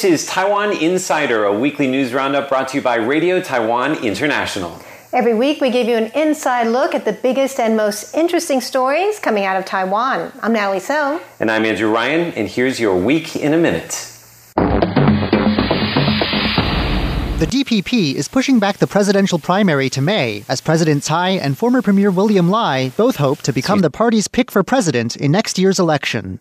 This is Taiwan Insider, a weekly news roundup brought to you by Radio Taiwan International. Every week, we give you an inside look at the biggest and most interesting stories coming out of Taiwan. I'm Natalie So. And I'm Andrew Ryan, and here's your week in a minute. The DPP is pushing back the presidential primary to May, as President Tsai and former Premier William Lai both hope to become the party's pick for president in next year's election.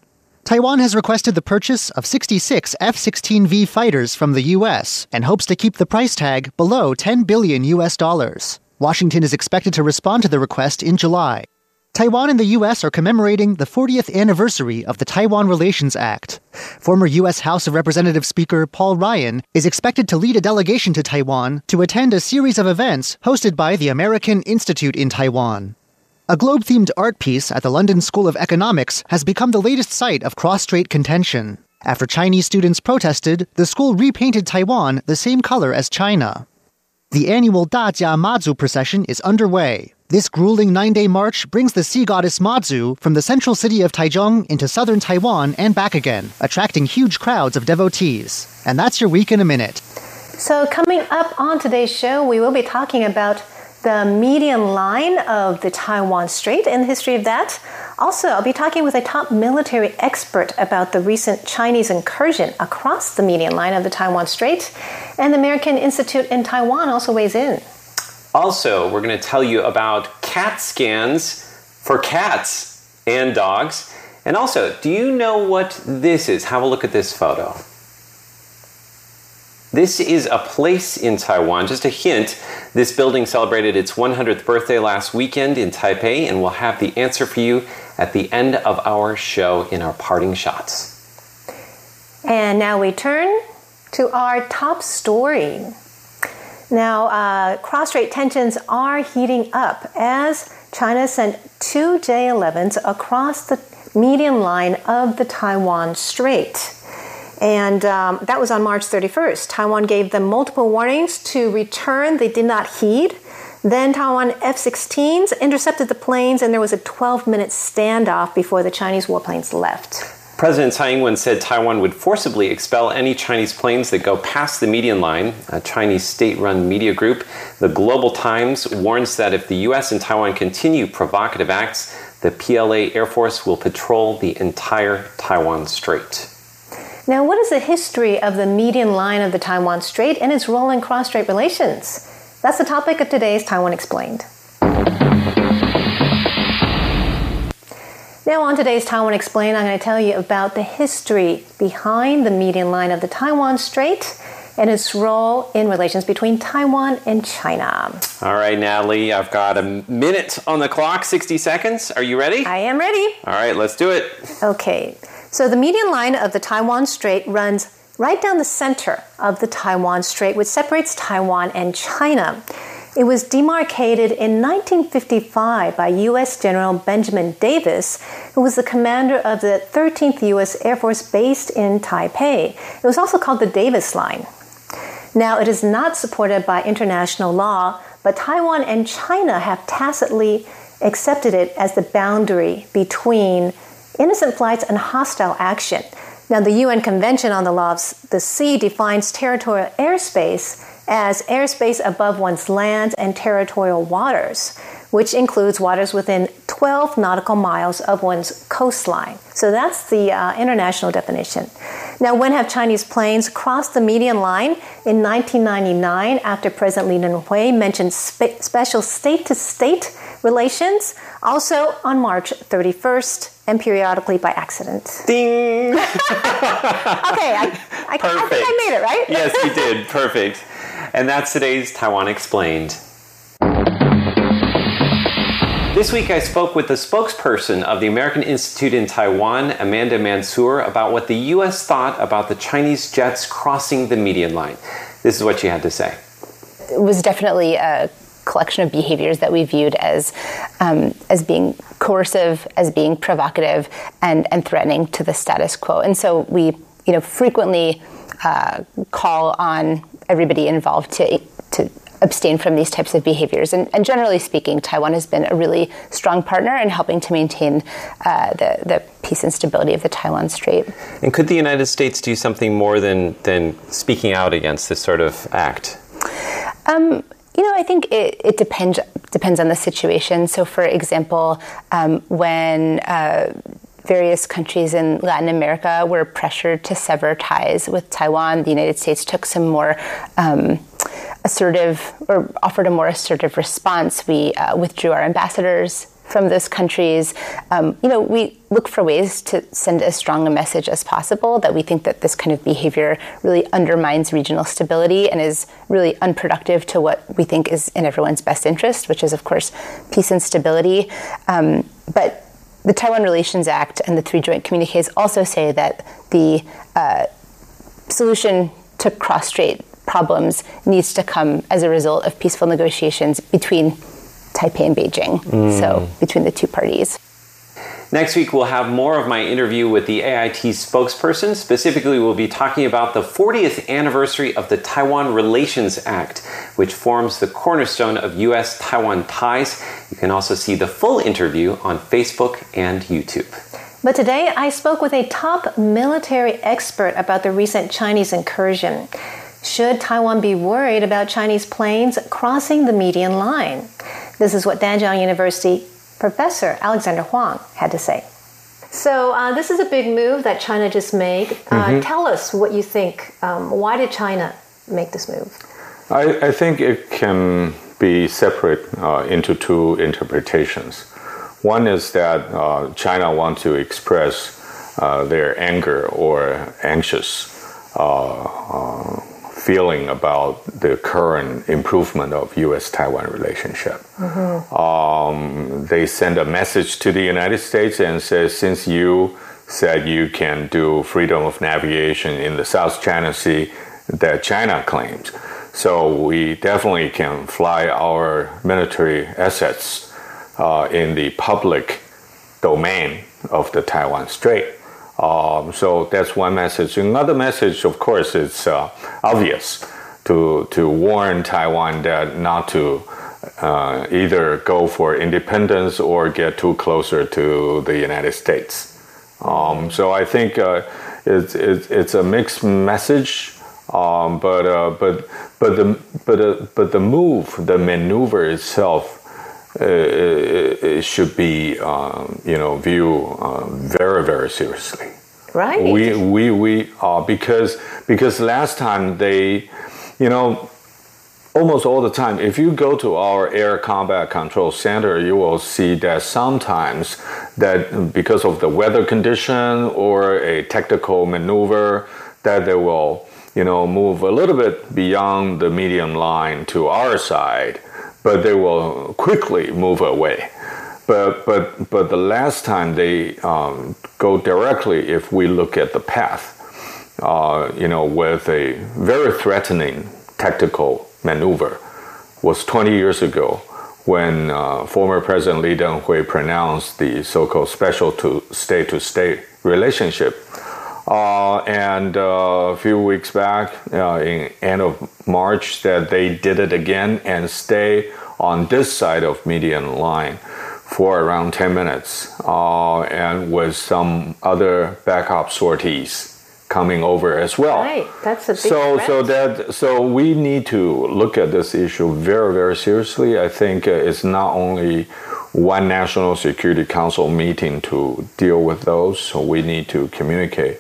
Taiwan has requested the purchase of 66 F 16V fighters from the U.S. and hopes to keep the price tag below 10 billion U.S. dollars. Washington is expected to respond to the request in July. Taiwan and the U.S. are commemorating the 40th anniversary of the Taiwan Relations Act. Former U.S. House of Representatives Speaker Paul Ryan is expected to lead a delegation to Taiwan to attend a series of events hosted by the American Institute in Taiwan. A globe themed art piece at the London School of Economics has become the latest site of cross strait contention. After Chinese students protested, the school repainted Taiwan the same color as China. The annual Dajia Mazu procession is underway. This grueling nine day march brings the sea goddess Mazu from the central city of Taichung into southern Taiwan and back again, attracting huge crowds of devotees. And that's your week in a minute. So, coming up on today's show, we will be talking about the median line of the Taiwan Strait and the history of that. Also, I'll be talking with a top military expert about the recent Chinese incursion across the median line of the Taiwan Strait. And the American Institute in Taiwan also weighs in. Also, we're going to tell you about CAT scans for cats and dogs. And also, do you know what this is? Have a look at this photo. This is a place in Taiwan. Just a hint this building celebrated its 100th birthday last weekend in Taipei, and we'll have the answer for you at the end of our show in our parting shots. And now we turn to our top story. Now, uh, cross strait tensions are heating up as China sent two J 11s across the median line of the Taiwan Strait. And um, that was on March 31st. Taiwan gave them multiple warnings to return. They did not heed. Then Taiwan F 16s intercepted the planes, and there was a 12 minute standoff before the Chinese warplanes left. President Tsai Ing wen said Taiwan would forcibly expel any Chinese planes that go past the median line. A Chinese state run media group, the Global Times, warns that if the U.S. and Taiwan continue provocative acts, the PLA Air Force will patrol the entire Taiwan Strait. Now, what is the history of the median line of the Taiwan Strait and its role in cross strait relations? That's the topic of today's Taiwan Explained. Now, on today's Taiwan Explained, I'm going to tell you about the history behind the median line of the Taiwan Strait and its role in relations between Taiwan and China. All right, Natalie, I've got a minute on the clock, 60 seconds. Are you ready? I am ready. All right, let's do it. Okay. So the median line of the Taiwan Strait runs right down the center of the Taiwan Strait, which separates Taiwan and China. It was demarcated in 1955 by U.S. General Benjamin Davis, who was the commander of the 13th U.S. Air Force based in Taipei. It was also called the Davis Line. Now, it is not supported by international law, but Taiwan and China have tacitly accepted it as the boundary between innocent flights and hostile action. Now, the UN Convention on the Law of the Sea defines territorial airspace as airspace above one's lands and territorial waters, which includes waters within 12 nautical miles of one's coastline. So that's the uh, international definition. Now, when have Chinese planes crossed the median line? In 1999, after President Lee Teng-hui mentioned spe- special state to state relations, also on March 31st, and periodically by accident. Ding! okay, I, I, I, think I made it, right? yes, you did. Perfect. And that's today's Taiwan Explained. This week I spoke with the spokesperson of the American Institute in Taiwan, Amanda Mansour, about what the U.S. thought about the Chinese jets crossing the median line. This is what she had to say. It was definitely a collection of behaviors that we viewed as um, as being coercive, as being provocative, and and threatening to the status quo. And so we, you know, frequently uh, call on everybody involved to to abstain from these types of behaviors. And, and, generally speaking, Taiwan has been a really strong partner in helping to maintain uh, the, the peace and stability of the Taiwan Strait. And could the United States do something more than, than speaking out against this sort of act? Um, you know, I think it, it depends depends on the situation. So, for example, um, when uh, various countries in Latin America were pressured to sever ties with Taiwan, the United States took some more. Um, assertive or offered a more assertive response. We uh, withdrew our ambassadors from those countries. Um, you know, we look for ways to send as strong a message as possible that we think that this kind of behavior really undermines regional stability and is really unproductive to what we think is in everyone's best interest, which is, of course, peace and stability. Um, but the Taiwan Relations Act and the three joint communiques also say that the uh, solution to cross strait problems needs to come as a result of peaceful negotiations between Taipei and Beijing, mm. so between the two parties. Next week, we'll have more of my interview with the AIT spokesperson. Specifically, we'll be talking about the 40th anniversary of the Taiwan Relations Act, which forms the cornerstone of U.S. Taiwan ties. You can also see the full interview on Facebook and YouTube. But today, I spoke with a top military expert about the recent Chinese incursion. Should Taiwan be worried about Chinese planes crossing the median line? This is what Danjiang University professor Alexander Huang had to say. So, uh, this is a big move that China just made. Uh, mm-hmm. Tell us what you think. Um, why did China make this move? I, I think it can be separate uh, into two interpretations. One is that uh, China wants to express uh, their anger or anxious uh, feeling about the current improvement of U.S.-Taiwan relationship. Mm-hmm. Um, they send a message to the United States and says, since you said you can do freedom of navigation in the South China Sea that China claims, so we definitely can fly our military assets uh, in the public domain of the Taiwan Strait. Um, so that's one message. Another message, of course, is uh, obvious to to warn Taiwan that not to uh, either go for independence or get too closer to the United States. Um, so I think uh, it's, it's, it's a mixed message. Um, but uh, but but the but uh, but the move, the maneuver itself, uh, it should be um, you know viewed um, very very seriously. Right. We we we uh, because because last time they, you know, almost all the time, if you go to our air combat control center, you will see that sometimes that because of the weather condition or a tactical maneuver, that they will you know move a little bit beyond the medium line to our side but they will quickly move away. But but but the last time they um, go directly, if we look at the path, uh, you know, with a very threatening tactical maneuver, was 20 years ago when uh, former President Lee Teng-hui pronounced the so-called special to state-to-state relationship. Uh, and uh, a few weeks back, uh, in end of March, that they did it again and stay on this side of median line for around 10 minutes uh, and with some other backup sorties coming over as well. Right, that's a big so threat. so that so we need to look at this issue very very seriously. I think uh, it's not only one National Security Council meeting to deal with those. So we need to communicate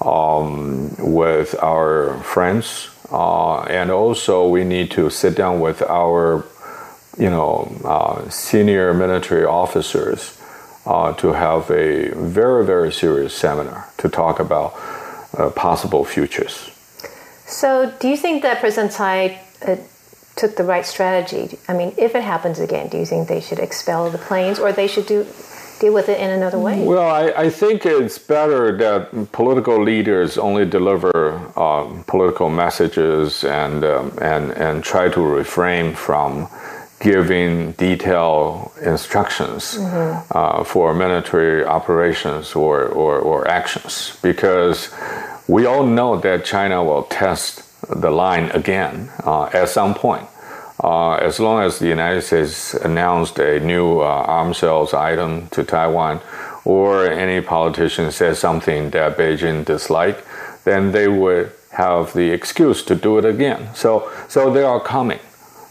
um, with our friends, uh, and also we need to sit down with our, you know, uh, senior military officers uh, to have a very very serious seminar to talk about uh, possible futures. So, do you think that President Tsai uh, took the right strategy? I mean, if it happens again, do you think they should expel the planes, or they should do deal with it in another way? Well, I, I think it's better that political leaders only deliver um, political messages and, um, and, and try to refrain from giving detailed instructions mm-hmm. uh, for military operations or, or, or actions because we all know that China will test the line again uh, at some point. uh, as long as the United States announced a new uh, arms sales item to Taiwan, or any politician says something that Beijing dislike, then they would have the excuse to do it again. So, so they are coming.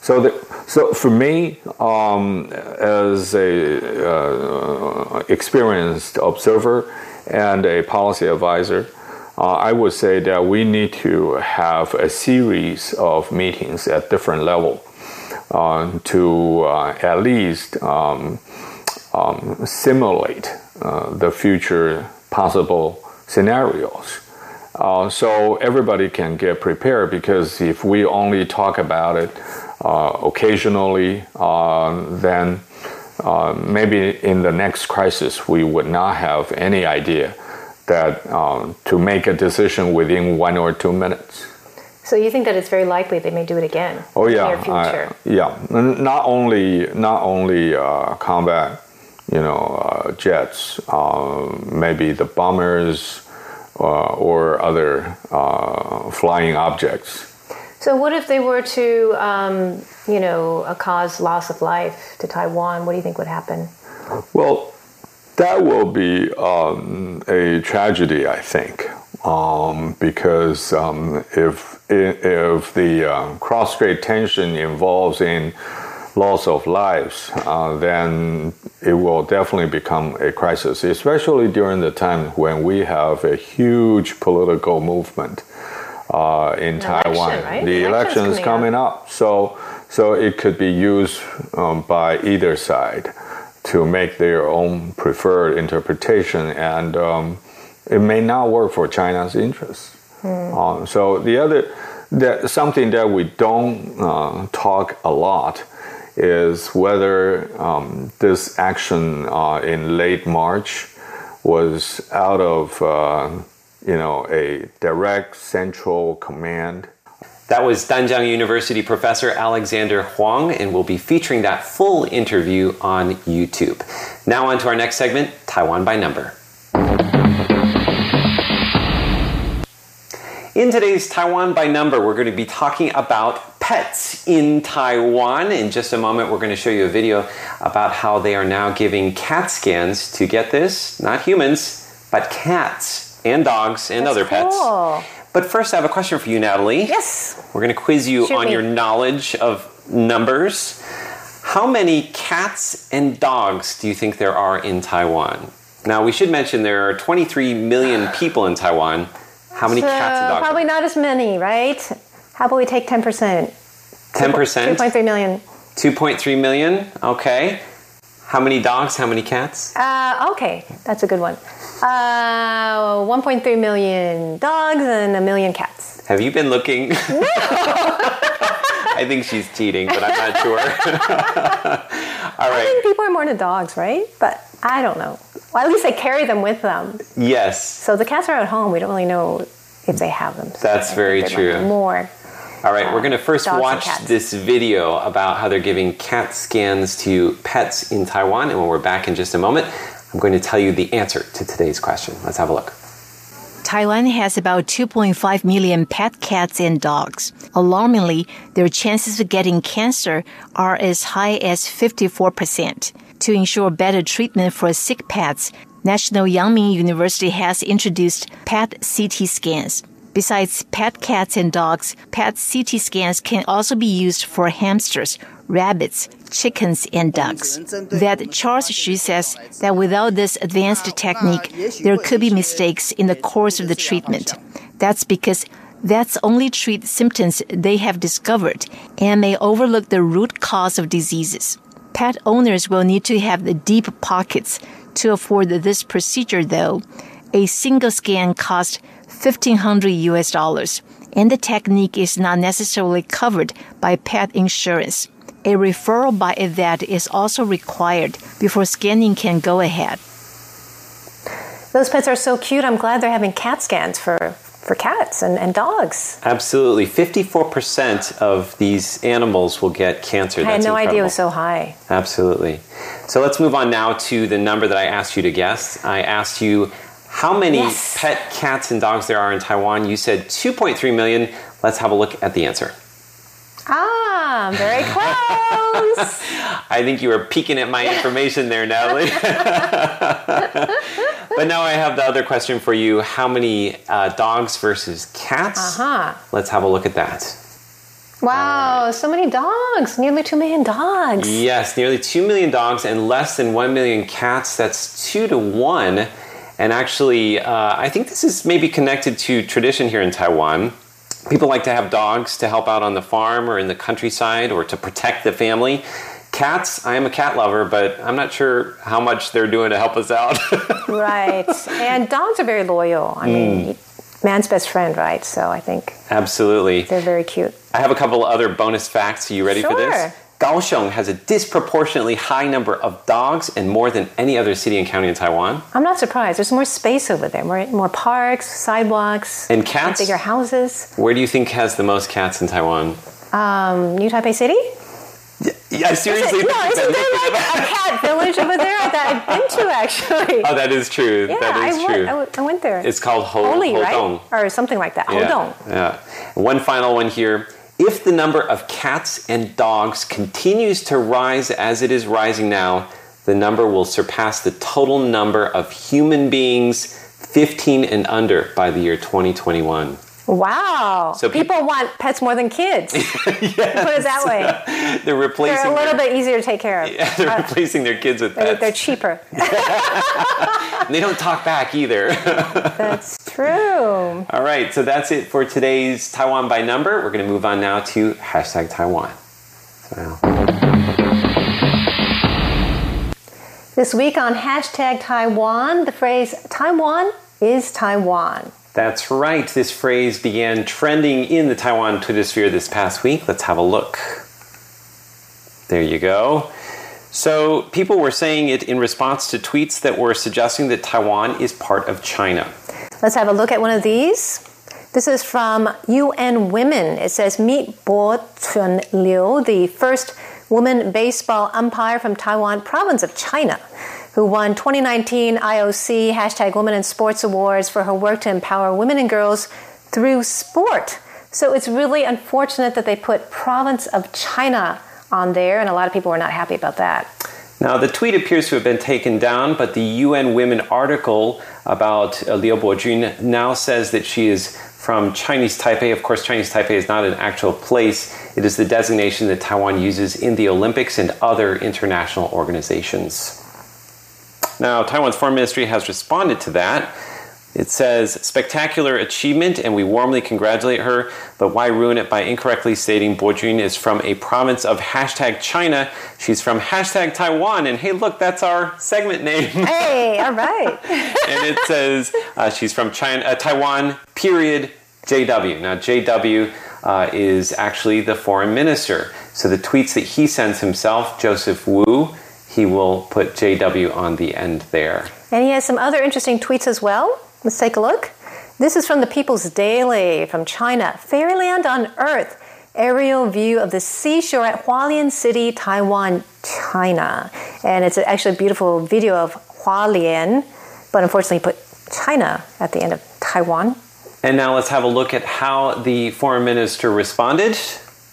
So, the, so for me, um, as a uh, experienced observer and a policy advisor, uh, I would say that we need to have a series of meetings at different level uh, to uh, at least um, um, simulate uh, the future possible scenarios. Uh, so everybody can get prepared because if we only talk about it occasionally, uh, then uh, maybe in the next crisis we would not have any idea that um, to make a decision within one or two minutes. So you think that it's very likely they may do it again? Oh yeah, near future. I- yeah. Not only not only uh, combat, you know, uh, jets, uh, maybe the bombers uh, or other uh, flying objects. So what if they were to, um, you know, cause loss of life to Taiwan? What do you think would happen? Well, that will be um, a tragedy, I think, um, because um, if if the uh, cross-strait tension involves in loss of lives, uh, then it will definitely become a crisis, especially during the time when we have a huge political movement uh, in Taiwan. election, right? The election is coming coming up, so so it could be used um, by either side to make their own preferred interpretation, and um, it may not work for China's interests. Uh, so the other, that something that we don't uh, talk a lot is whether um, this action uh, in late March was out of uh, you know a direct central command That was Danjiang University professor Alexander Huang, and we'll be featuring that full interview on YouTube. Now, on to our next segment Taiwan by Number. In today's Taiwan by Number, we're going to be talking about pets in Taiwan. In just a moment, we're going to show you a video about how they are now giving cat scans to get this, not humans, but cats and dogs and That's other pets. cool. But first, I have a question for you, Natalie. Yes. We're going to quiz you Shoot on me. your knowledge of numbers. How many cats and dogs do you think there are in Taiwan? Now, we should mention there are 23 million people in Taiwan. How many So cats and dogs? probably not as many, right? How about we take 10%? 10%? 2.3 million. 2.3 million? Okay. How many dogs? How many cats? Uh, okay, that's a good one. Uh, 1.3 million dogs and a million cats. Have you been looking? I think she's cheating, but I'm not sure. All I think people are more into dogs, right? But I don't know. Well, at least they carry them with them. Yes. So the cats are at home. We don't really know if they have them. So That's very true. More. All right, we're going to ah, first watch this video about how they're giving cat scans to pets in Taiwan. And when we're back in just a moment, I'm going to tell you the answer to today's question. Let's have a look. Taiwan has about 2.5 million pet cats and dogs. Alarmingly, their chances of getting cancer are as high as 54%. To ensure better treatment for sick pets, National Yangming University has introduced pet CT scans. Besides pet cats and dogs, pet CT scans can also be used for hamsters, rabbits, chickens, and ducks. Vet Charles Xu says that without this advanced technique, there could be mistakes in the course of the treatment. That's because vets only treat symptoms they have discovered and may overlook the root cause of diseases. Pet owners will need to have the deep pockets to afford this procedure though. A single scan costs 1500 US dollars and the technique is not necessarily covered by pet insurance. A referral by a vet is also required before scanning can go ahead. Those pets are so cute. I'm glad they're having cat scans for, for cats and, and dogs. Absolutely. 54% of these animals will get cancer. I had That's no idea it was so high. Absolutely. So let's move on now to the number that I asked you to guess. I asked you how many Yes. pet cats and dogs there are in Taiwan. You said 2.3 million. Let's have a look at the answer. Ah, very close. I think you were peeking at my information there, Natalie. but now I have the other question for you. How many uh, dogs versus cats? Uh-huh. Let's have a look at that. Wow, so many dogs. Nearly 2 million dogs. Yes, nearly 2 million dogs and less than 1 million cats. That's 2 to 1. And actually, uh, I think this is maybe connected to tradition here in Taiwan. People like to have dogs to help out on the farm or in the countryside or to protect the family. Cats, I am a cat lover, but I'm not sure how much they're doing to help us out. right. And dogs are very loyal. I mean, man's best friend, right? So I think Absolutely. they're very cute. I have a couple other bonus facts. Are you ready for Sure. this? Kaohsiung has a disproportionately high number of dogs and more than any other city and county in Taiwan. I'm not surprised. There's more space over there, more, more parks, sidewalks, And cats? bigger houses. Where do you think has the most cats in Taiwan? Um, New Taipei City? Yeah, seriously. no, isn't there like a cat village over there that I've been to actually? Oh, that is true. yeah, that is I, went, true. I, went, I went there. It's called Ho Holy, Houtong. right? Or something like that. Yeah, Houtong. yeah. One final one here. If the number of cats and dogs continues to rise as it is rising now, the number will surpass the total number of human beings 15 and under by the year 2021. Wow. So peop- people want pets more than kids. Put it that way. They're replacing. They're a little their, bit easier to take care of. Yeah, they're uh, replacing their kids with They're, pets. they're cheaper. And they don't talk back either. That's true. All right, so that's it for today's Taiwan by number. We're going to move on now to hashtag Taiwan. So, This week on hashtag Taiwan, the phrase Taiwan is Taiwan. That's right. This phrase began trending in the Taiwan Twitter sphere this past week. Let's have a look. There you go. So, people were saying it in response to tweets that were suggesting that Taiwan is part of China. Let's have a look at one of these. This is from UN Women. It says Meet Bo Chun Liu, the first woman baseball umpire from Taiwan province of China, who won 2019 IOC hashtag Women in Sports Awards for her work to empower women and girls through sport. So it's really unfortunate that they put province of China on there, and a lot of people were not happy about that. Now, the tweet appears to have been taken down, but the UN Women article about uh, Liu Bojun now says that she is from Chinese Taipei. Of course, Chinese Taipei is not an actual place, it is the designation that Taiwan uses in the Olympics and other international organizations. Now, Taiwan's foreign ministry has responded to that. It says, spectacular achievement, and we warmly congratulate her, but why ruin it by incorrectly stating Bojun is from a province of hashtag China? She's from hashtag Taiwan, and hey, look, that's our segment name. Hey, all right. and it says uh, she's from China, uh, Taiwan, period, JW. Now, JW uh, is actually the foreign minister. So the tweets that he sends himself, Joseph Wu, he will put JW on the end there. And he has some other interesting tweets as well. Let's take a look. This is from the People's Daily from China. Fairyland on Earth. Aerial view of the seashore at Hualien City, Taiwan, China. And it's actually a beautiful video of Hualien, but unfortunately put China at the end of Taiwan. And now let's have a look at how the foreign minister responded.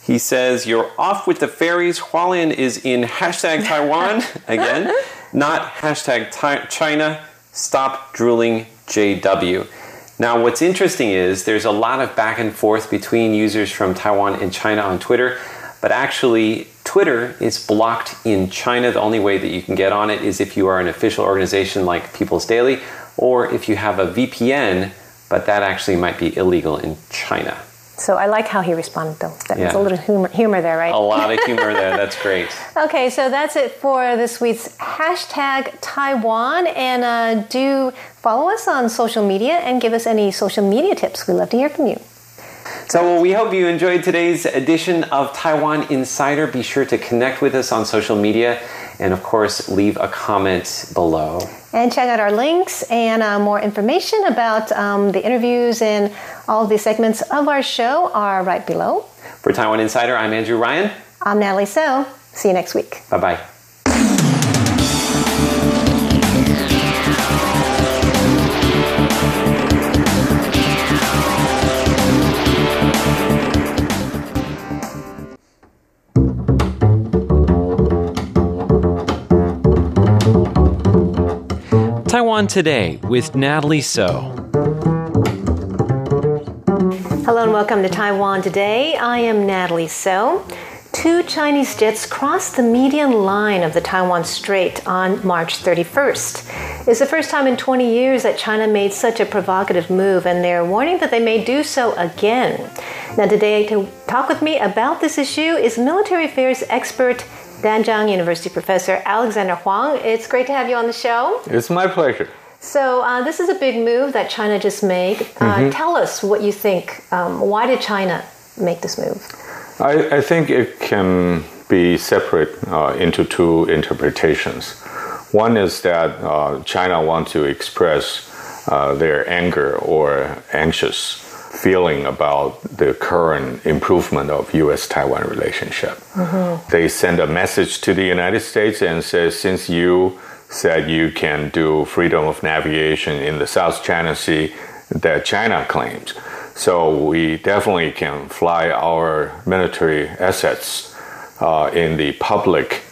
He says, You're off with the fairies. Hualien is in hashtag Taiwan again, not hashtag China. Stop drooling JW. Now, what's interesting is there's a lot of back and forth between users from Taiwan and China on Twitter, but actually, Twitter is blocked in China. The only way that you can get on it is if you are an official organization like People's Daily or if you have a VPN, but that actually might be illegal in China. So I like how he responded, though. That was a little humor, humor there, right? A lot of humor there. That's great. Okay, so that's it for this week's hashtag Taiwan. And uh, do follow us on social media and give us any social media tips. We love to hear from you. So we hope you enjoyed today's edition of Taiwan Insider. Be sure to connect with us on social media and, of course, leave a comment below. And check out our links and uh, more information about um, the interviews and all the segments of our show are right below. For Taiwan Insider, I'm Andrew Ryan. I'm Natalie So. See you next week. Bye bye. Taiwan Today with Natalie So. Hello and welcome to Taiwan Today. I am Natalie So. Two Chinese jets crossed the median line of the Taiwan Strait on March 31st. It's the first time in 20 years that China made such a provocative move, and they're warning that they may do so again. Now, today, to talk with me about this issue is military affairs expert Danjiang University professor Alexander Huang. It's great to have you on the show. It's my pleasure. So, uh, this is a big move that China just made. Uh, mm-hmm. Tell us what you think. Um, why did China make this move? I, I think it can be separate uh, into two interpretations. One is that uh, China wants to express uh, their anger or anxious feeling about the current improvement of U.S.-Taiwan relationship. Mm-hmm. They send a message to the United States and say, since you said you can do freedom of navigation in the South China Sea that China claims, so we definitely can fly our military assets uh, in the public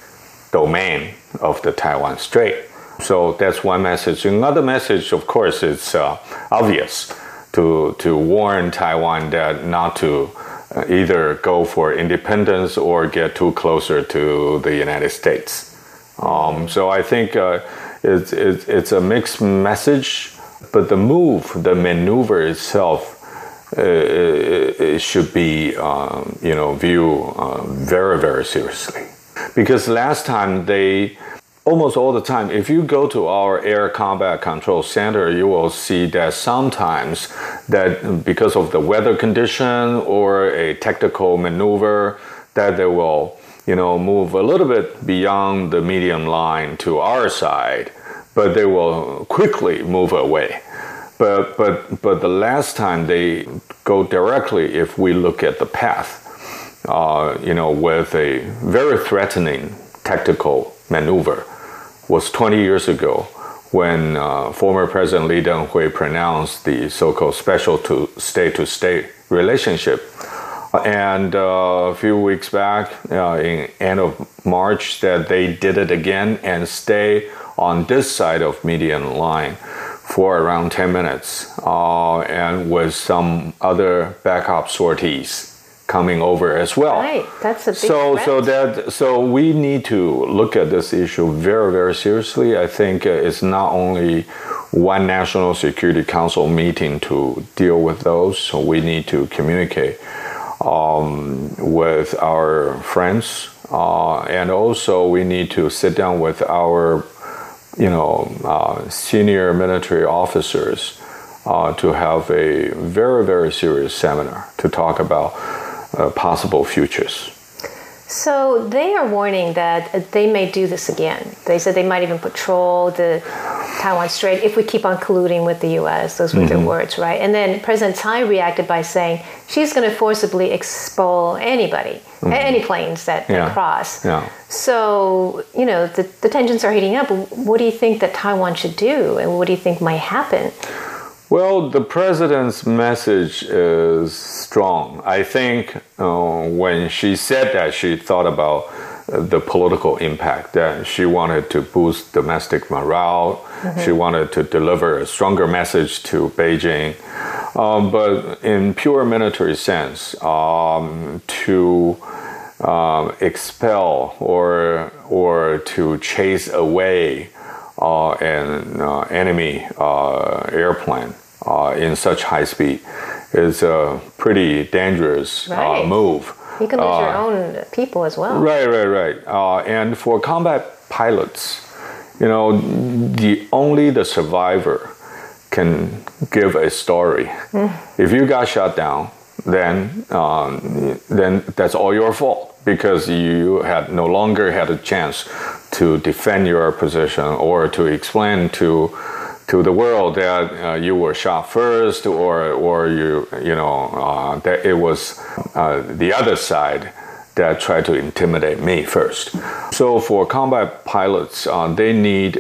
domain of the Taiwan Strait. So that's one message. Another message, of course, is uh, obvious to, to warn Taiwan that not to uh, either go for independence or get too closer to the United States. Um, so I think uh, it's, it's, it's, a mixed message, but the move, the maneuver itself, uh, it should be um, you know viewed uh, very very seriously because last time they almost all the time, if you go to our air combat control center, you will see that sometimes that because of the weather condition or a tactical maneuver, that they will you know move a little bit beyond the medium line to our side, but they will quickly move away. But but but the last time they go directly, if we look at the path, uh, you know, with a very threatening tactical maneuver was 20 years ago when uh, former President Lee Teng-hui pronounced the so-called special to state-to-state relationship. And uh, a few weeks back, uh, in end of March, that they did it again and stay on this side of median line for around 10 minutes, uh, and with some other backup sorties coming over as well. Right, that's a big so threat. so that so we need to look at this issue very very seriously. I think uh, it's not only one national security council meeting to deal with those. So we need to communicate um, with our friends, uh, and also we need to sit down with our you know uh, senior military officers. Uh, to have a very, very serious seminar to talk about uh, possible futures. So they are warning that they may do this again. They said they might even patrol the Taiwan Strait if we keep on colluding with the U.S. Those were mm-hmm. their words, right? And then President Tsai reacted by saying she's going to forcibly expel anybody, mm-hmm. any planes that, yeah. that cross. Yeah. So you know the, the tensions are heating up. What do you think that Taiwan should do, and what do you think might happen? Well, the president's message is strong. I think uh, when she said that, she thought about uh, the political impact that she wanted to boost domestic morale. Mm-hmm. She wanted to deliver a stronger message to Beijing. Um, but in pure military sense, um, to um, expel or or to chase away uh, an uh, enemy uh, airplane uh, in such high speed is a pretty dangerous uh, move. You can lose your uh, own people as well. Right, right, right. Uh, and for combat pilots, you know, the only the survivor can give a story. Mm. If you got shot down, then um, then that's all your fault because you had no longer had a chance to defend your position or to explain to to the world that uh, you were shot first, or or you you know uh, that it was uh, the other side that tried to intimidate me first. So for combat pilots, uh, they need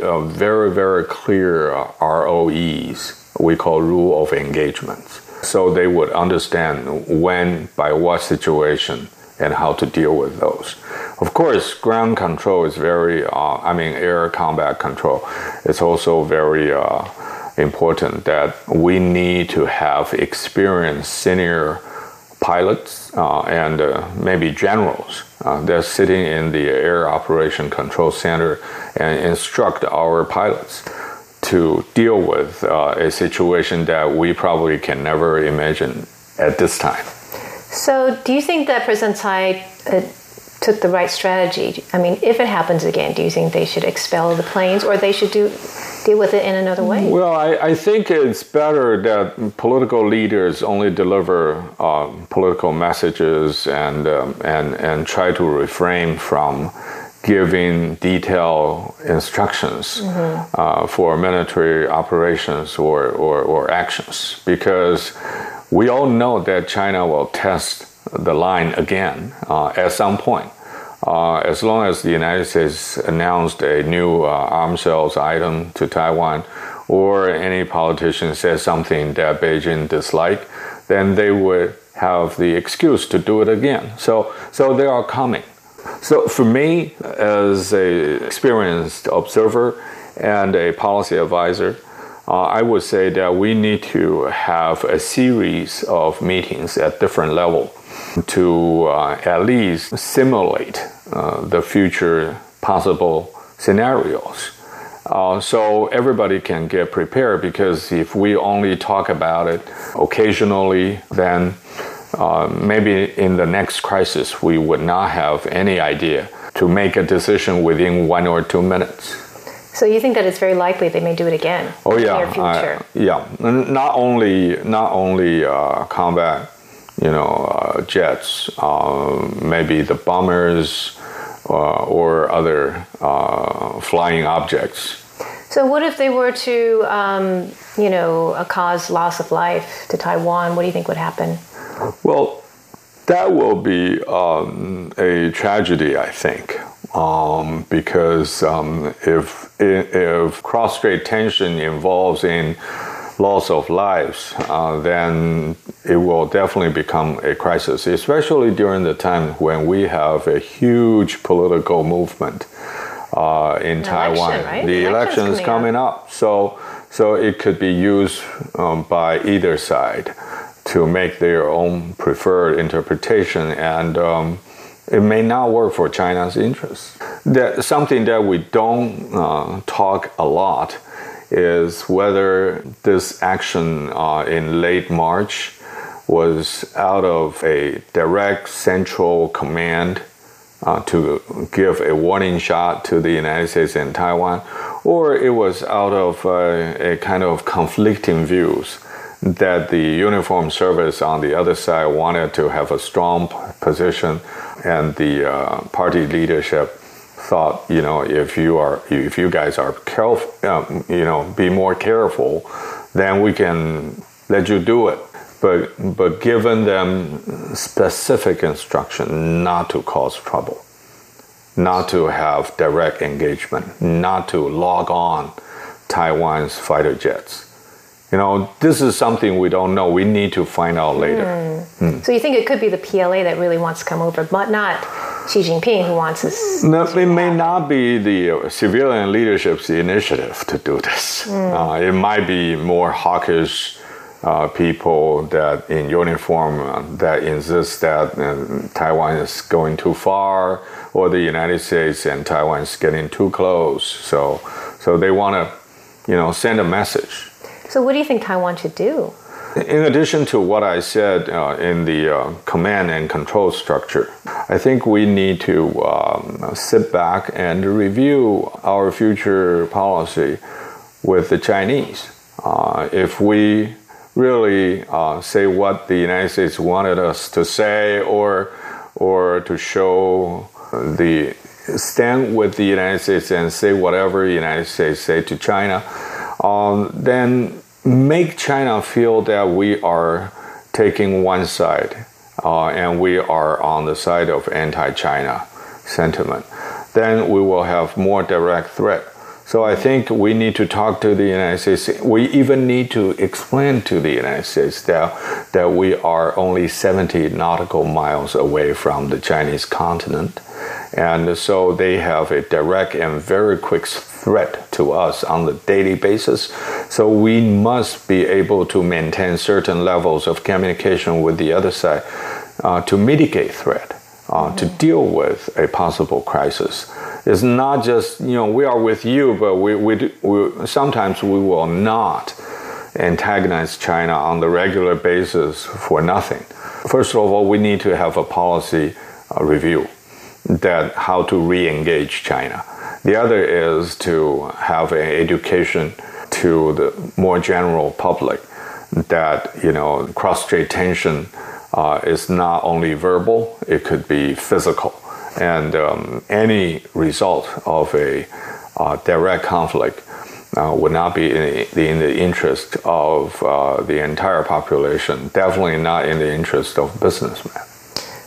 very very clear uh, ROEs. We call rule of engagement. So they would understand when, by what situation, and how to deal with those. Of course, ground control is very, uh, I mean, air combat control. It's also very uh, important that we need to have experienced senior pilots uh, and uh, maybe generals uh, that sitting in the air operation control center and instruct our pilots to deal with uh, a situation that we probably can never imagine at this time. So, do you think that President Tsai uh, took the right strategy? I mean, if it happens again, do you think they should expel the planes or they should do deal with it in another way? Well, I, I think it's better that political leaders only deliver uh, political messages and, um, and, and try to refrain from giving detailed instructions mm-hmm. uh, for military operations or, or, or actions because we all know that China will test the line again uh, at some point. Uh, as long as the United States announced a new uh, arms sales item to Taiwan, or any politician says something that Beijing dislike, then they would have the excuse to do it again. So, so they are coming. So for me, as a experienced observer and a policy advisor, uh, I would say that we need to have a series of meetings at different level to uh, at least simulate uh, the future possible scenarios. Uh, so everybody can get prepared because if we only talk about it occasionally, then uh, maybe in the next crisis we would not have any idea to make a decision within one or two minutes. So you think that it's very likely they may do it again? Oh yeah, I, yeah. Not only not only uh, combat you know, uh, jets, uh, maybe the bombers uh, or other uh, flying objects. So, what if they were to, um, you know, cause loss of life to Taiwan? What do you think would happen? Well, that will be um, a tragedy, I think. Um, because um, if if cross-strait tension involves in loss of lives, uh, then it will definitely become a crisis, especially during the time when we have a huge political movement uh, in An Taiwan. Election, right? The, the election is coming up. up. so so it could be used um, by either side to make their own preferred interpretation, and um, it may not work for China's interests. That something that we don't uh, talk a lot is whether this action uh, in late March was out of a direct central command uh, to give a warning shot to the United States and Taiwan, or it was out of uh, a kind of conflicting views that the uniform service on the other side wanted to have a strong position, and the uh, party leadership thought, you know, if you are, if you guys are careful, um, you know, be more careful, then we can let you do it. But but given them specific instruction not to cause trouble, not to have direct engagement, not to log on Taiwan's fighter jets. You know, this is something we don't know. We need to find out later. Mm. Mm. So you think it could be the PLA that really wants to come over, but not Xi Jinping who wants this. No, it may not be the civilian leadership's initiative to do this. Mm. Uh, it might be more hawkish uh, people that in uniform uh, that insist that uh, Taiwan is going too far, or the United States and Taiwan is getting too close. So, so they want to, you know, send a message. So, what do you think Taiwan should do? In addition to what I said uh, in the uh, command and control structure, I think we need to um, sit back and review our future policy with the Chinese. Uh, if we really uh, say what the United States wanted us to say or, or to show the stand with the United States and say whatever the United States say to China, um, then make China feel that we are taking one side uh, and we are on the side of anti-China sentiment, then we will have more direct threat. So I think we need to talk to the United States. We even need to explain to the United States that that we are only 70 nautical miles away from the Chinese continent, And so they have a direct and very quick threat to us on the daily basis. So we must be able to maintain certain levels of communication with the other side uh, to mitigate threat, uh, to deal with a possible crisis. It's not just you know we are with you, but we, we, we sometimes we will not antagonize China on the regular basis for nothing. First of all, we need to have a policy uh, review that how to re-engage China. The other is to have an education to the more general public that you know cross-strait tension uh, is not only verbal; it could be physical, and um, any result of a uh, direct conflict uh, would not be in the, in the interest of uh, the entire population. Definitely not in the interest of businessmen.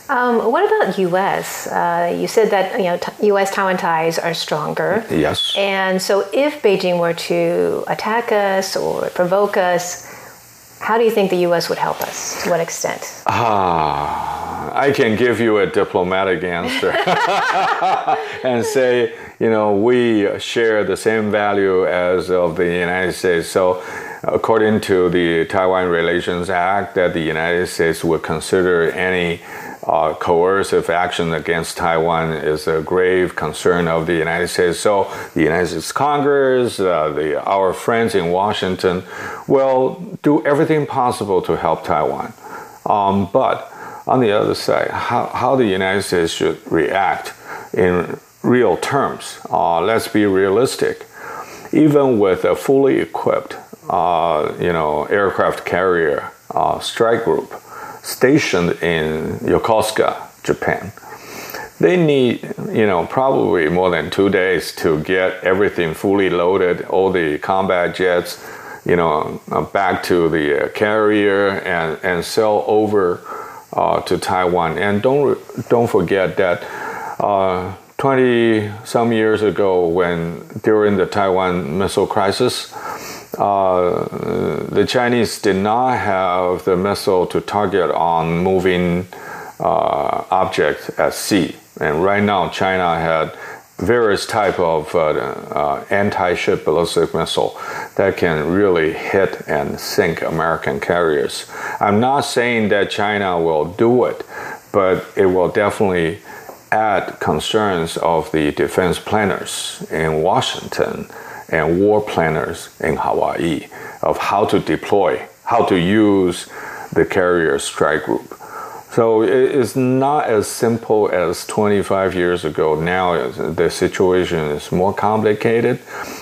Um, what about U.S.? Uh, you said that you know U.S.-Taiwan ties are stronger. Yes. And so, if Beijing were to attack us or provoke us, how do you think the U.S. would help us? To what extent? Ah, I can give you a diplomatic answer and say, you know, we share the same value as of the United States. So, according to the Taiwan Relations Act, that the United States would consider any uh, coercive action against Taiwan is a grave concern of the United States. So the United States Congress, uh, the, our friends in Washington, will do everything possible to help Taiwan. Um, but on the other side, how, how the United States should react in real terms. Uh, let's be realistic. Even with a fully equipped, uh, you know, aircraft carrier uh, strike group, stationed in Yokosuka, Japan. They need, you know, probably more than two days to get everything fully loaded, all the combat jets, you know, uh, back to the uh, carrier and, and sell over uh, to Taiwan. And don't don't forget that uh, 20 some years ago, when during the Taiwan missile crisis, uh, the Chinese did not have the missile to target on moving uh, objects at sea. And right now, China had various type of uh, uh, anti-ship ballistic missile that can really hit and sink American carriers. I'm not saying that China will do it, but it will definitely add concerns of the defense planners in Washington and war planners in Hawaii of how to deploy, how to use the carrier strike group. So it's not as simple as 25 years ago. Now the situation is more complicated,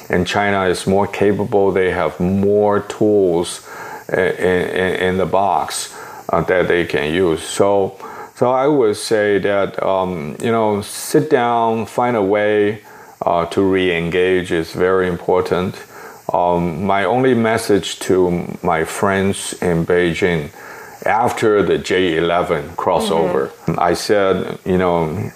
and China is more capable. They have more tools in, the box uh, that they can use. So, so I would say that um, you know, sit down, find a way uh, to re-engage is very important. Um, my only message to my friends in Beijing after the J11 crossover, mm-hmm. I said, you know,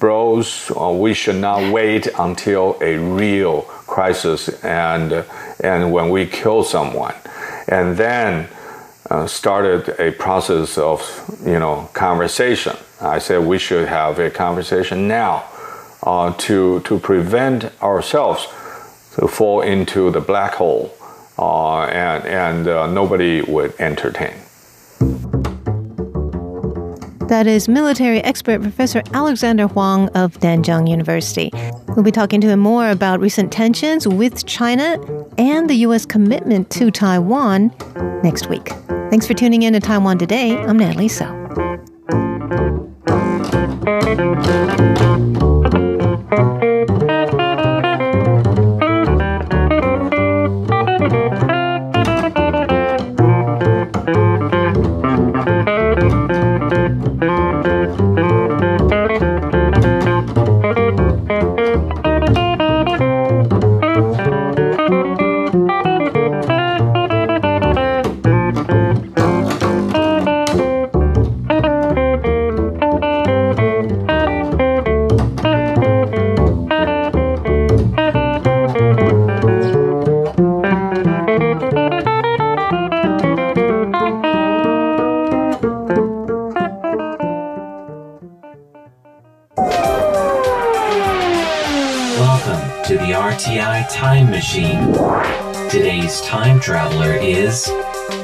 bros, uh, we should not wait until a real crisis and and when we kill someone, and then uh, started a process of you know conversation. I said we should have a conversation now uh, to, to prevent ourselves to fall into the black hole uh, and, and uh, nobody would entertain. That is military expert Professor Alexander Huang of Nanjing University. We'll be talking to him more about recent tensions with China and the U.S. commitment to Taiwan next week. Thanks for tuning in to Taiwan Today. I'm Natalie Tso.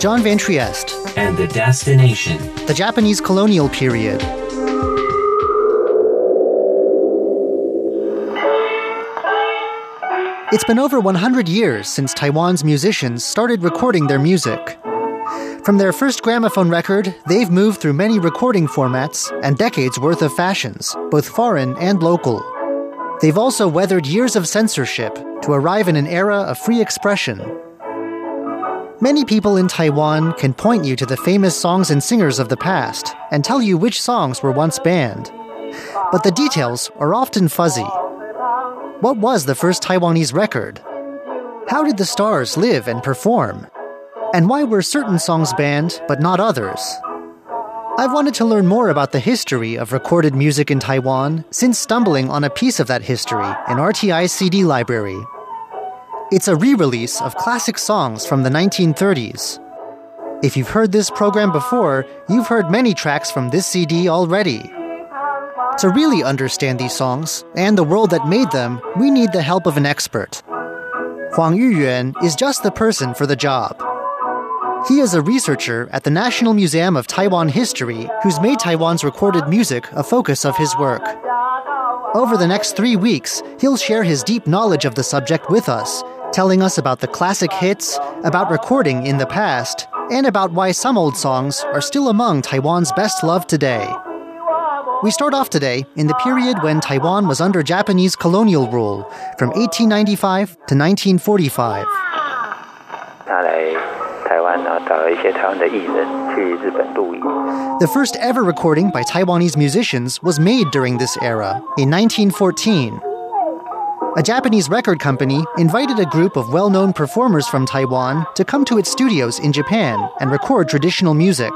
John Van Trieste, and the destination. the Japanese colonial period. It's been over 100 years since Taiwan's musicians started recording their music. From their first gramophone record, they've moved through many recording formats and decades worth of fashions, both foreign and local. They've also weathered years of censorship to arrive in an era of free expression. Many people in Taiwan can point you to the famous songs and singers of the past and tell you which songs were once banned. But the details are often fuzzy. What was the first Taiwanese record? How did the stars live and perform? And why were certain songs banned but not others? I've wanted to learn more about the history of recorded music in Taiwan since stumbling on a piece of that history in RTI's CD library. It's a re release of classic songs from the 1930s. If you've heard this program before, you've heard many tracks from this CD already. To really understand these songs and the world that made them, we need the help of an expert. Huang Yuyuan is just the person for the job. He is a researcher at the National Museum of Taiwan History who's made Taiwan's recorded music a focus of his work. Over the next three weeks, he'll share his deep knowledge of the subject with us, telling us about the classic hits, about recording in the past, and about why some old songs are still among Taiwan's best loved today. We start off today in the period when Taiwan was under Japanese colonial rule, from 1895 to 1945. the first ever recording by Taiwanese musicians was made during this era, in 1914. A Japanese record company invited a group of well known performers from Taiwan to come to its studios in Japan and record traditional music.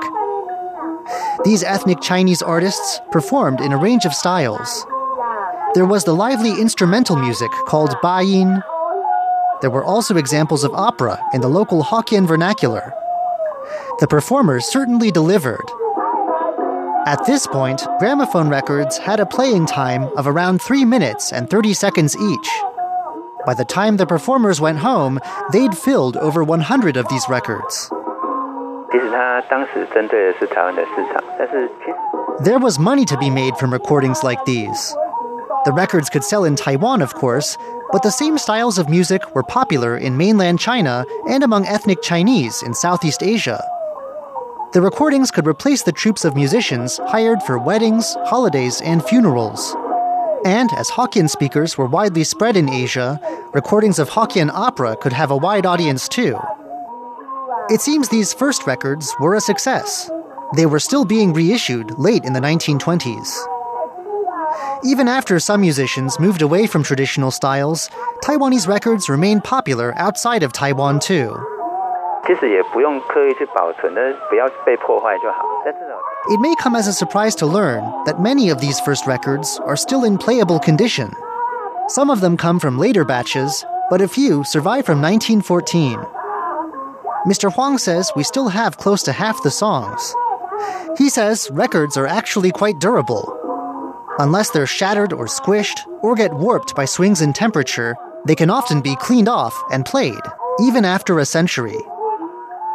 These ethnic Chinese artists performed in a range of styles. There was the lively instrumental music called Bayin. There were also examples of opera in the local Hokkien vernacular. The performers certainly delivered. At this point, gramophone records had a playing time of around 3 minutes and 30 seconds each. By the time the performers went home, they'd filled over 100 of these records. There was money to be made from recordings like these. The records could sell in Taiwan, of course, but the same styles of music were popular in mainland China and among ethnic Chinese in Southeast Asia. The recordings could replace the troupes of musicians hired for weddings, holidays, and funerals. And as Hokkien speakers were widely spread in Asia, recordings of Hokkien opera could have a wide audience too. It seems these first records were a success. They were still being reissued late in the 1920s. Even after some musicians moved away from traditional styles, Taiwanese records remained popular outside of Taiwan too. 其实也不用刻意去保存的，不要被破坏就好。但至少 It may come as a surprise to learn that many of these first records are still in playable condition. Some of them come from later batches, but a few survive from 1914. Mr. Huang says we still have close to half the songs. He says records are actually quite durable. Unless they're shattered or squished or get warped by swings in temperature, they can often be cleaned off and played, even after a century.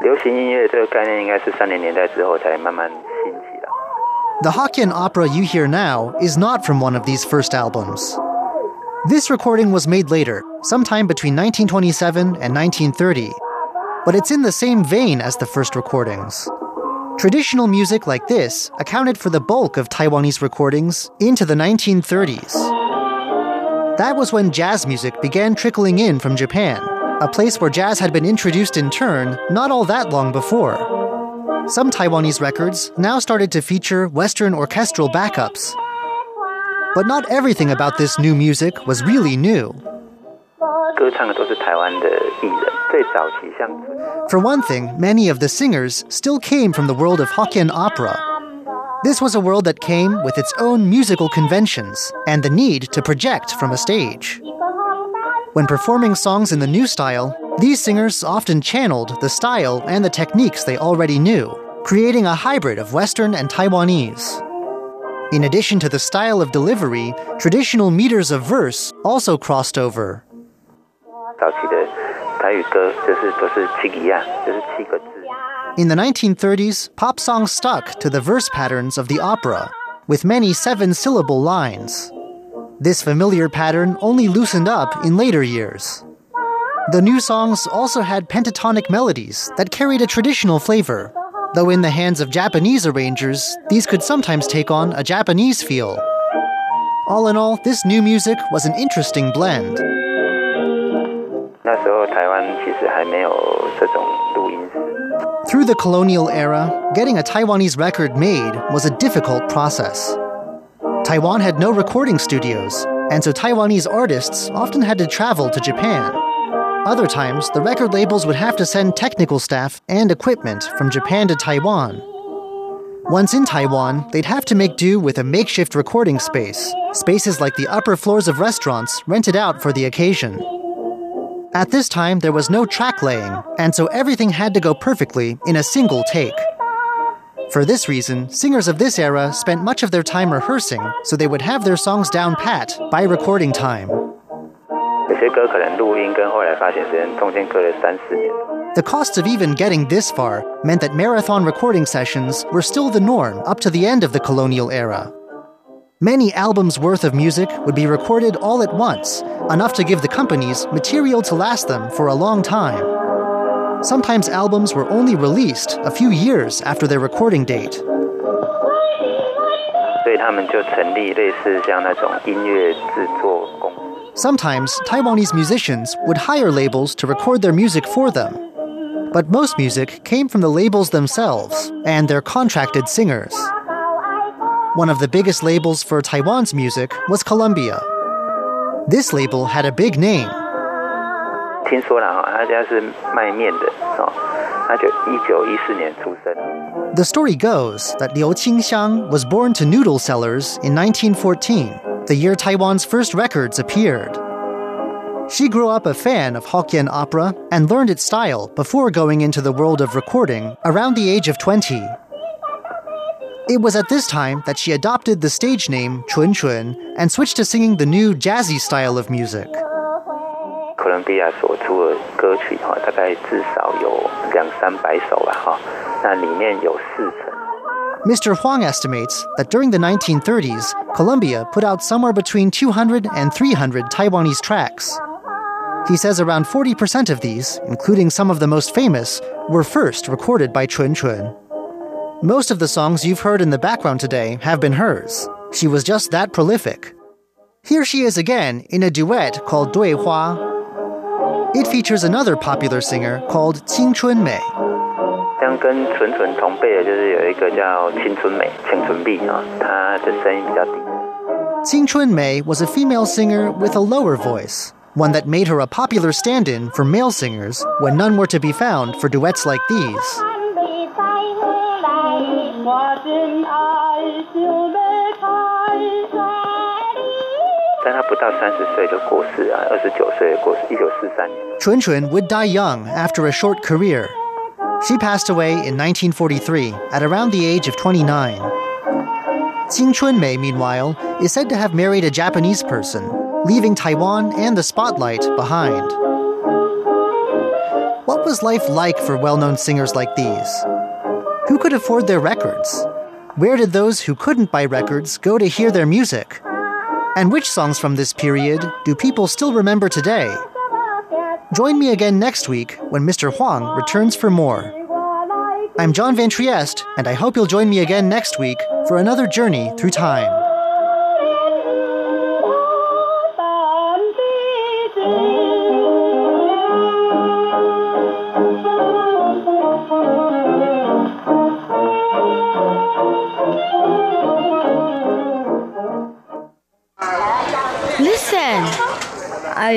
流行音乐这个概念应该是三零年代之后才慢慢兴起的。 The Hokkien opera you hear now is not from one of these first albums. This recording was made later, sometime between 1927 and 1930, but it's in the same vein as the first recordings. Traditional music like this accounted for the bulk of Taiwanese recordings into the 1930s. That was when jazz music began trickling in from Japan, a place where jazz had been introduced in turn not all that long before. Some Taiwanese records now started to feature Western orchestral backups. But not everything about this new music was really new. For one thing, many of the singers still came from the world of Hokkien opera. This was a world that came with its own musical conventions and the need to project from a stage. When performing songs in the new style, these singers often channeled the style and the techniques they already knew, creating a hybrid of Western and Taiwanese. In addition to the style of delivery, traditional meters of verse also crossed over. In the 1930s, pop songs stuck to the verse patterns of the opera, with many seven syllable lines. This familiar pattern only loosened up in later years. The new songs also had pentatonic melodies that carried a traditional flavor, though in the hands of Japanese arrangers, these could sometimes take on a Japanese feel. All in all, this new music was an interesting blend. 那时候台湾其实还没有这种录音室。 Through the colonial era, getting a Taiwanese record made was a difficult process. Taiwan had no recording studios, and so Taiwanese artists often had to travel to Japan. Other times, the record labels would have to send technical staff and equipment from Japan to Taiwan. Once in Taiwan, they'd have to make do with a makeshift recording space, spaces like the upper floors of restaurants rented out for the occasion. At this time, there was no track laying, and so everything had to go perfectly in a single take. For this reason, singers of this era spent much of their time rehearsing, so they would have their songs down pat by recording time. The costs of even getting this far meant that marathon recording sessions were still the norm up to the end of the colonial era. Many albums worth of music would be recorded all at once, enough to give the companies material to last them for a long time. Sometimes albums were only released a few years after their recording date. 所以他们就成立类似像那种音乐制作公司。 Sometimes Taiwanese musicians would hire labels to record their music for them. But most music came from the labels themselves and their contracted singers. One of the biggest labels for Taiwan's music was Columbia. This label had a big name. 听说了哈，他家是卖面的哦，他就一九一四年出生。 The story goes that Liu Qingxiang was born to noodle sellers in 1914, the year Taiwan's first records appeared. She grew up a fan of Hokkien opera and learned its style before going into the world of recording around the age of 20. It was at this time that she adopted the stage name Chun Chun and switched to singing the new jazzy style of music. 哥伦比亚所出的歌曲哈，大概至少有两三百首吧哈，那里面有四成。Mr. Huang estimates that during the 1930s, Columbia put out somewhere between 200 and 300 Taiwanese tracks. He says around 40% of these, including some of the most famous, were first recorded by Chun Chun. Most of the songs you've heard in the background today have been hers. She was just that prolific. Here she is again in a duet called Dui Hua It features another popular singer called Qing Chun Mei. 像跟纯纯同辈的，就是有一个叫青春美、青春碧啊，她的声音比较低。 Qing Chun Mei was a female singer with a lower voice, one that made her a popular stand in for male singers when none were to be found for duets like these. 但她不到三十岁就过世啊，二十九岁过世，一九四三年。 Chun Chun would die young after a short career. She passed away in 1943 at around the age of 29. Qing Chun Mei, meanwhile, is said to have married a Japanese person, leaving Taiwan and the spotlight behind. What was life like for well known singers like these? Who could afford their records? Where did those who couldn't buy records go to hear their music? And which songs from this period do people still remember today? Join me again next week when Mr. Huang returns for more. I'm John Van Trieste, and I hope you'll join me again next week for another journey through time.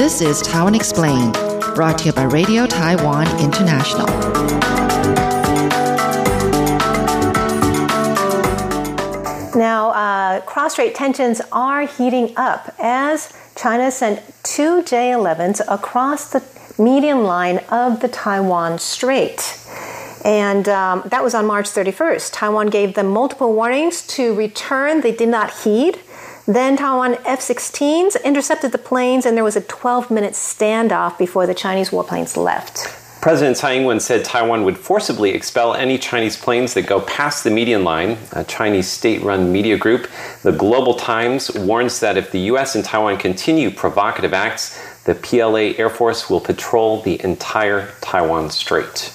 This is Taiwan Explained, brought to you by Radio Taiwan International. Now, uh, cross strait tensions are heating up as China sent two J 11s across the median line of the Taiwan Strait. And um, that was on March 31st. Taiwan gave them multiple warnings to return. They did not heed. Then Taiwan F 16s intercepted the planes, and there was a 12 minute standoff before the Chinese warplanes left. President Tsai Ing wen said Taiwan would forcibly expel any Chinese planes that go past the median line. A Chinese state run media group, the Global Times, warns that if the U.S. and Taiwan continue provocative acts, the PLA Air Force will patrol the entire Taiwan Strait.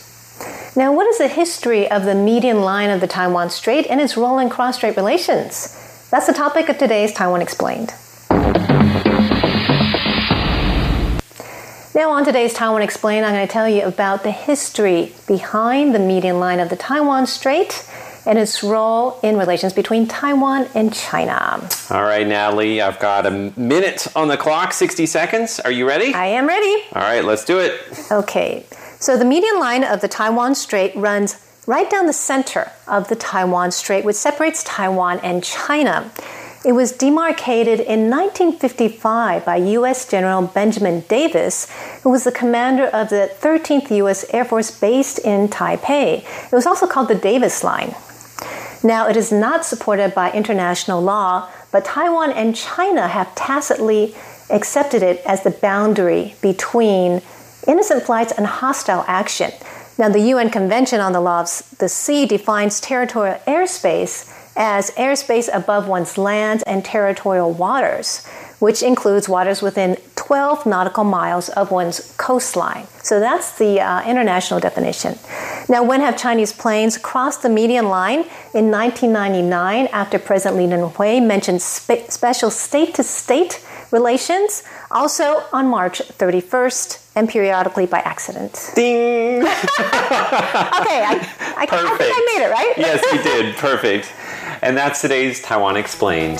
Now, what is the history of the median line of the Taiwan Strait and its role in cross strait relations? That's the topic of today's Taiwan Explained. Now, on today's Taiwan Explained, I'm going to tell you about the history behind the median line of the Taiwan Strait and its role in relations between Taiwan and China. All right, Natalie, I've got a minute on the clock, 60 seconds. Are you ready? I am ready. All right, let's do it. Okay, so the median line of the Taiwan Strait runs right down the center of the Taiwan Strait, which separates Taiwan and China. It was demarcated in 1955 by U.S. General Benjamin Davis, who was the commander of the 13th U.S. Air Force based in Taipei. It was also called the Davis Line. Now, it is not supported by international law, but Taiwan and China have tacitly accepted it as the boundary between innocent flights and hostile action. Now, the UN Convention on the Law of the Sea defines territorial airspace as airspace above one's land and territorial waters, which includes waters within 12 nautical miles of one's coastline. So that's the uh, international definition. Now, when have Chinese planes crossed the median line? In 1999, after President Lee Teng-hui mentioned spe- special state to state relations, also on March 31st, and periodically by accident. Ding! okay, I, I, I think I made it, right? yes, you did. Perfect. And that's today's Taiwan Explained.